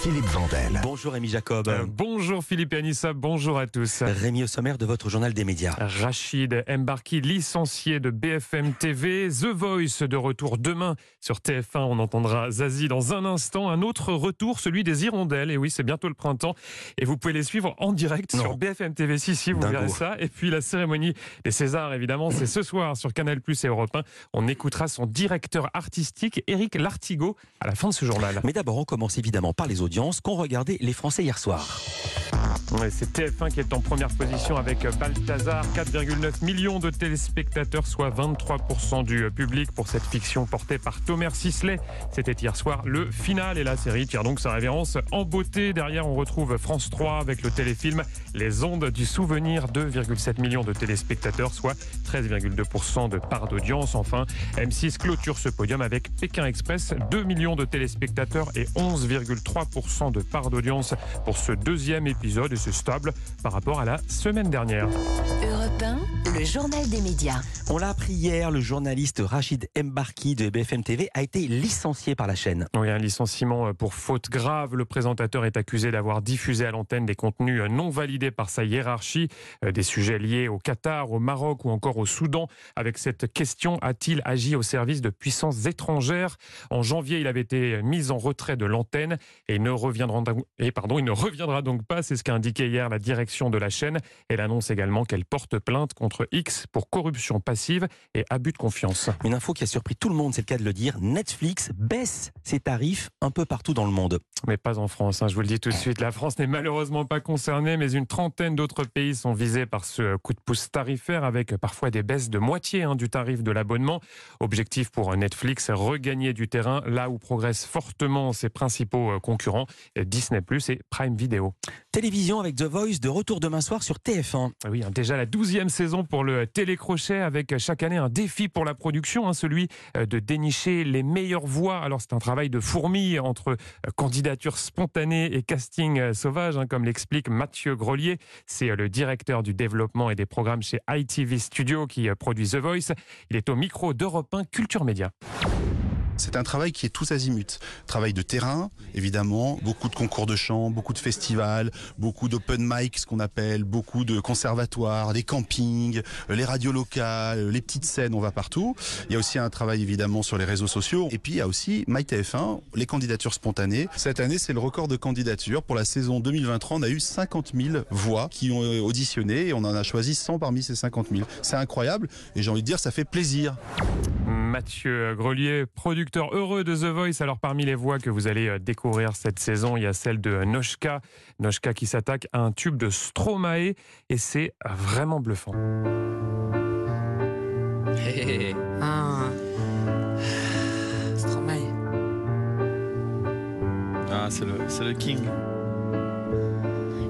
Philippe Vandel. Bonjour Rémi Jacob. Euh, bonjour Philippe et Anissa, bonjour à tous. Rémi au sommaire de votre journal des médias. Rachid Mbarki, licencié de BFM TV, The Voice de retour demain sur TF1. On entendra Zazie dans un instant. Un autre retour, celui des Hirondelles. Et oui, c'est bientôt le printemps. Et vous pouvez les suivre en direct Non. sur BFM TV. Si, si, vous Dingo. verrez ça. Et puis la cérémonie des Césars, évidemment, c'est ce soir sur Canal Plus et Europe 1. On écoutera son directeur artistique, Eric Lartigot, à la fin de ce journal. Mais d'abord, on commence évidemment par les qu'ont regardé les Français hier soir. C'est TF1 qui est en première position avec Balthazar, 4,9 millions de téléspectateurs, soit 23% du public pour cette fiction portée par Thomas Sisley. C'était hier soir le final et la série tire donc sa révérence en beauté. Derrière, on retrouve France 3 avec le téléfilm Les ondes du souvenir, 2,7 millions de téléspectateurs, soit 13,2% de part d'audience. Enfin, M6 clôture ce podium avec Pékin Express, 2 millions de téléspectateurs et 11,3% de part d'audience pour ce deuxième épisode stable par rapport à la semaine dernière. Europe 1, le journal des médias. On l'a appris hier, le journaliste Rachid Mbarki de BFM TV a été licencié par la chaîne. Oui, un licenciement pour faute grave. Le présentateur est accusé d'avoir diffusé à l'antenne des contenus non validés par sa hiérarchie, euh, des sujets liés au Qatar, au Maroc ou encore au Soudan. Avec cette question, a-t-il agi au service de puissances étrangères? En janvier, il avait été mis en retrait de l'antenne et il ne reviendra, et pardon, il ne reviendra donc pas. C'est ce qu'a indiqué hier la direction de la chaîne. Elle annonce également qu'elle porte plainte contre X pour corruption passive et abus de confiance. Une info qui a surpris tout le monde, c'est le cas de le dire. Netflix baisse ses tarifs un peu partout dans le monde. Mais pas en France, hein, je vous le dis tout de suite. La France n'est malheureusement pas concernée, mais une trentaine d'autres pays sont visés par ce coup de pouce tarifaire avec parfois des baisses de moitié hein, du tarif de l'abonnement. Objectif pour Netflix, regagner du terrain là où progressent fortement ses principaux euh, concurrents, Disney Plus et Prime Video. Télévision avec The Voice de retour demain soir sur TF1. Ah Oui, hein, déjà la douzième saison pour le télécrochet avec chaque année un défi pour la production, hein, celui euh, de dénicher les meilleures voix. Alors c'est un travail de fourmi entre euh, candidature spontanée et casting euh, sauvage, hein, comme l'explique Mathieu Grelier. C'est le directeur du développement et des programmes chez ITV Studio qui produit The Voice. Il est au micro d'Europe 1 Culture Média. C'est un travail qui est tous azimuts. Travail de terrain, évidemment, beaucoup de concours de chant, beaucoup de festivals, beaucoup d'open mic, ce qu'on appelle, beaucoup de conservatoires, des campings, euh, les radios locales, euh, les petites scènes, on va partout. Il y a aussi un travail évidemment sur les réseaux sociaux. Et puis il y a aussi MyTF1, les candidatures spontanées. Cette année, c'est le record de candidatures. Pour la saison 2023, on a eu 50 000 voix qui ont euh, auditionné et on en a choisi 100 parmi ces 50 000. C'est incroyable et j'ai envie de dire, ça fait plaisir. Mathieu Grelier, producteur heureux de The Voice. Alors parmi les voix que vous allez euh, découvrir cette saison, il y a celle de Noshka. Noshka qui s'attaque à un tube de Stromae et c'est vraiment bluffant. Ah. Stromae. Ah, c'est le, c'est le king.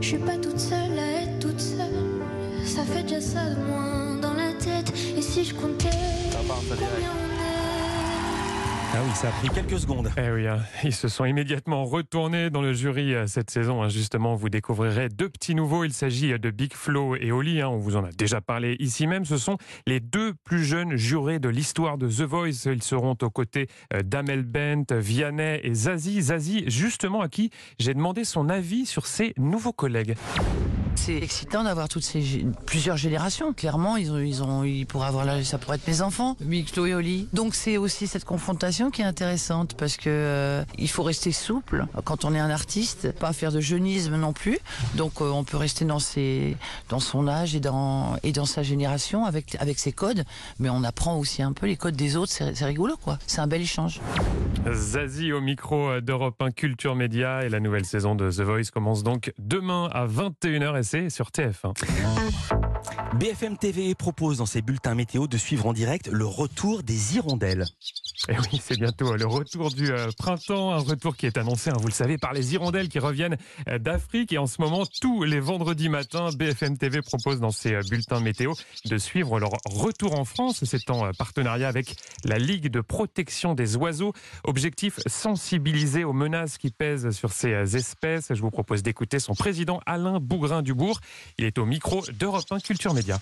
Je suis pas toute seule à être toute seule. Ça fait déjà ça de moins dans la tête. Et si je comptais combien on est Ah oui, ça a pris quelques secondes. Eh oui, hein, ils se sont immédiatement retournés dans le jury euh, cette saison. hein. Justement, vous découvrirez deux petits nouveaux. Il s'agit euh, de Big Flo et Oli. hein. On vous en a déjà parlé ici même. Ce sont les deux plus jeunes jurés de l'histoire de The Voice. Ils seront aux côtés euh, d'Amel Bent, Vianney et Zazie. Zazie, justement, à qui j'ai demandé son avis sur ses nouveaux collègues. C'est excitant d'avoir toutes ces gé- plusieurs générations. Clairement, ils ont, ils ont, ils pourraient avoir là, ça pourrait être mes enfants, Mixlo et Oli. Donc c'est aussi cette confrontation qui est intéressante parce que euh, il faut rester souple quand on est un artiste, pas faire de jeunisme non plus. Donc euh, on peut rester dans ses, dans son âge et dans et dans sa génération avec avec ses codes, mais on apprend aussi un peu les codes des autres. C'est c'est rigolo quoi. C'est un bel échange. Zazie au micro euh, d'Europe 1 Culture Média et la nouvelle saison de The Voice commence donc demain à 21h c'est sur TF1. BFM TV propose dans ses bulletins météo de suivre en direct le retour des hirondelles. Et oui, c'est bientôt le retour du euh, printemps, un retour qui est annoncé, hein, vous le savez, par les hirondelles qui reviennent euh, d'Afrique. Et en ce moment, tous les vendredis matins, BFM TV propose dans ses euh, bulletins météo de suivre leur retour en France. C'est en partenariat avec la Ligue de protection des oiseaux. Objectif, sensibiliser aux menaces qui pèsent sur ces espèces. Je vous propose d'écouter son président Alain Bougrain-Dubourg. Il est au micro d'Europe 1 Culture Média.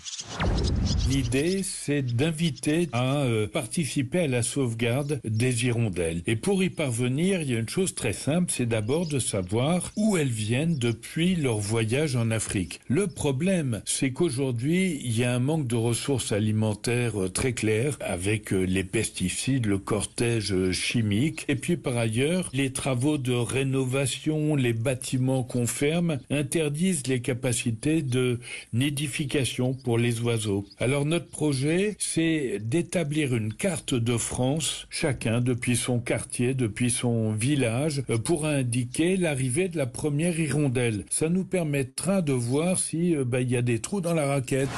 L'idée, c'est d'inviter à euh, participer à la sauvegarde des hirondelles. Et pour y parvenir, il y a une chose très simple, c'est d'abord de savoir où elles viennent depuis leur voyage en Afrique. Le problème, c'est qu'aujourd'hui, il y a un manque de ressources alimentaires euh, très clair avec euh, les pesticides, le cortège chimique. Et puis par ailleurs, les travaux de rénovation, les bâtiments qu'on ferme interdisent les capacités de nidification pour les oiseaux. Alors notre projet, c'est d'établir une carte de France, chacun depuis son quartier, depuis son village, euh, pour indiquer l'arrivée de la première hirondelle. Ça nous permettra de voir si euh, bah, il y a des trous dans la raquette.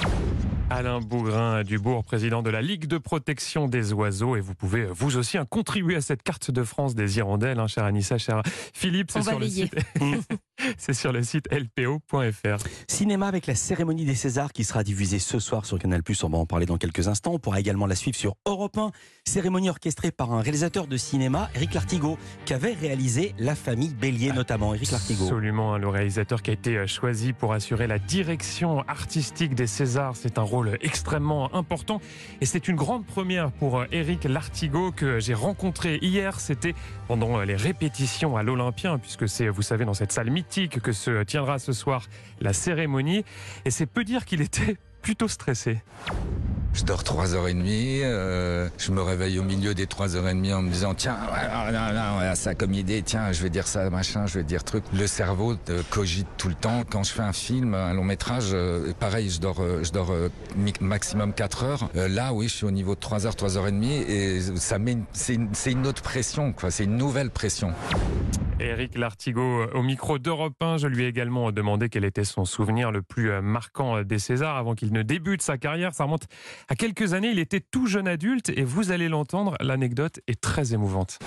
Alain Bougrin Dubourg, président de la Ligue de protection des oiseaux. Et vous pouvez, vous aussi, hein, contribuer à cette carte de France des hirondelles, hein, cher Anissa, cher Philippe. C'est sur, le site... c'est sur le site lpo.fr. Cinéma avec la cérémonie des Césars qui sera diffusée ce soir sur Canal+. On va en parler dans quelques instants. On pourra également la suivre sur Europe 1. Cérémonie orchestrée par un réalisateur de cinéma, Eric Lartigot, qui avait réalisé La Famille Bélier notamment. Eric Lartigot. Absolument, hein, le réalisateur qui a été choisi pour assurer la direction artistique des Césars. C'est un rôle extrêmement important. Et c'est une grande première pour Eric euh, Lartigot que j'ai rencontré hier. C'était pendant euh, les répétitions à l'Olympien, puisque c'est, vous savez, dans cette salle mythique que se tiendra ce soir la cérémonie. Et c'est peu dire qu'il était plutôt stressé. Je dors 3h30, euh, je me réveille au milieu des 3h30 en me disant tiens, voilà, ça comme idée, tiens, je vais dire ça, machin, je vais dire truc. Le cerveau cogite tout le temps. Quand je fais un film, un long métrage, euh, pareil, je dors, euh, je dors maximum 4 heures. là, oui, je suis au niveau de 3h, 3h30 et ça met, c'est une, une, autre pression, quoi. C'est une nouvelle pression. Eric Lartigot au micro d'Europe 1. Je lui ai également demandé quel était son souvenir le plus marquant des Césars avant qu'il ne débute sa carrière. Ça remonte à quelques années. Il était tout jeune adulte et vous allez l'entendre, l'anecdote est très émouvante.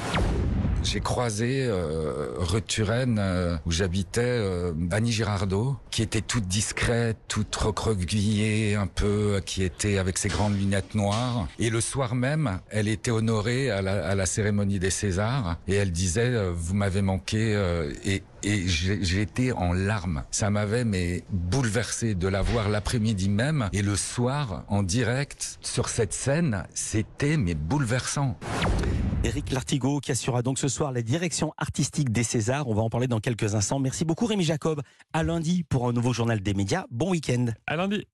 J'ai croisé euh, rue Turenne, euh, où j'habitais, euh, Annie Girardot, qui était toute discrète, toute recroquevillée un peu, qui était avec ses grandes lunettes noires. Et le soir même, elle était honorée à la, à la cérémonie des Césars, et elle disait euh, "Vous m'avez manqué", euh, et et été en larmes. Ça m'avait mais bouleversé de la voir l'après-midi même et le soir en direct sur cette scène, c'était mais bouleversant. Éric Lartigot qui assurera donc ce soir la direction artistique des Césars. On va en parler dans quelques instants. Merci beaucoup Rémi Jacob. À lundi pour un nouveau journal des médias. Bon week-end. À lundi.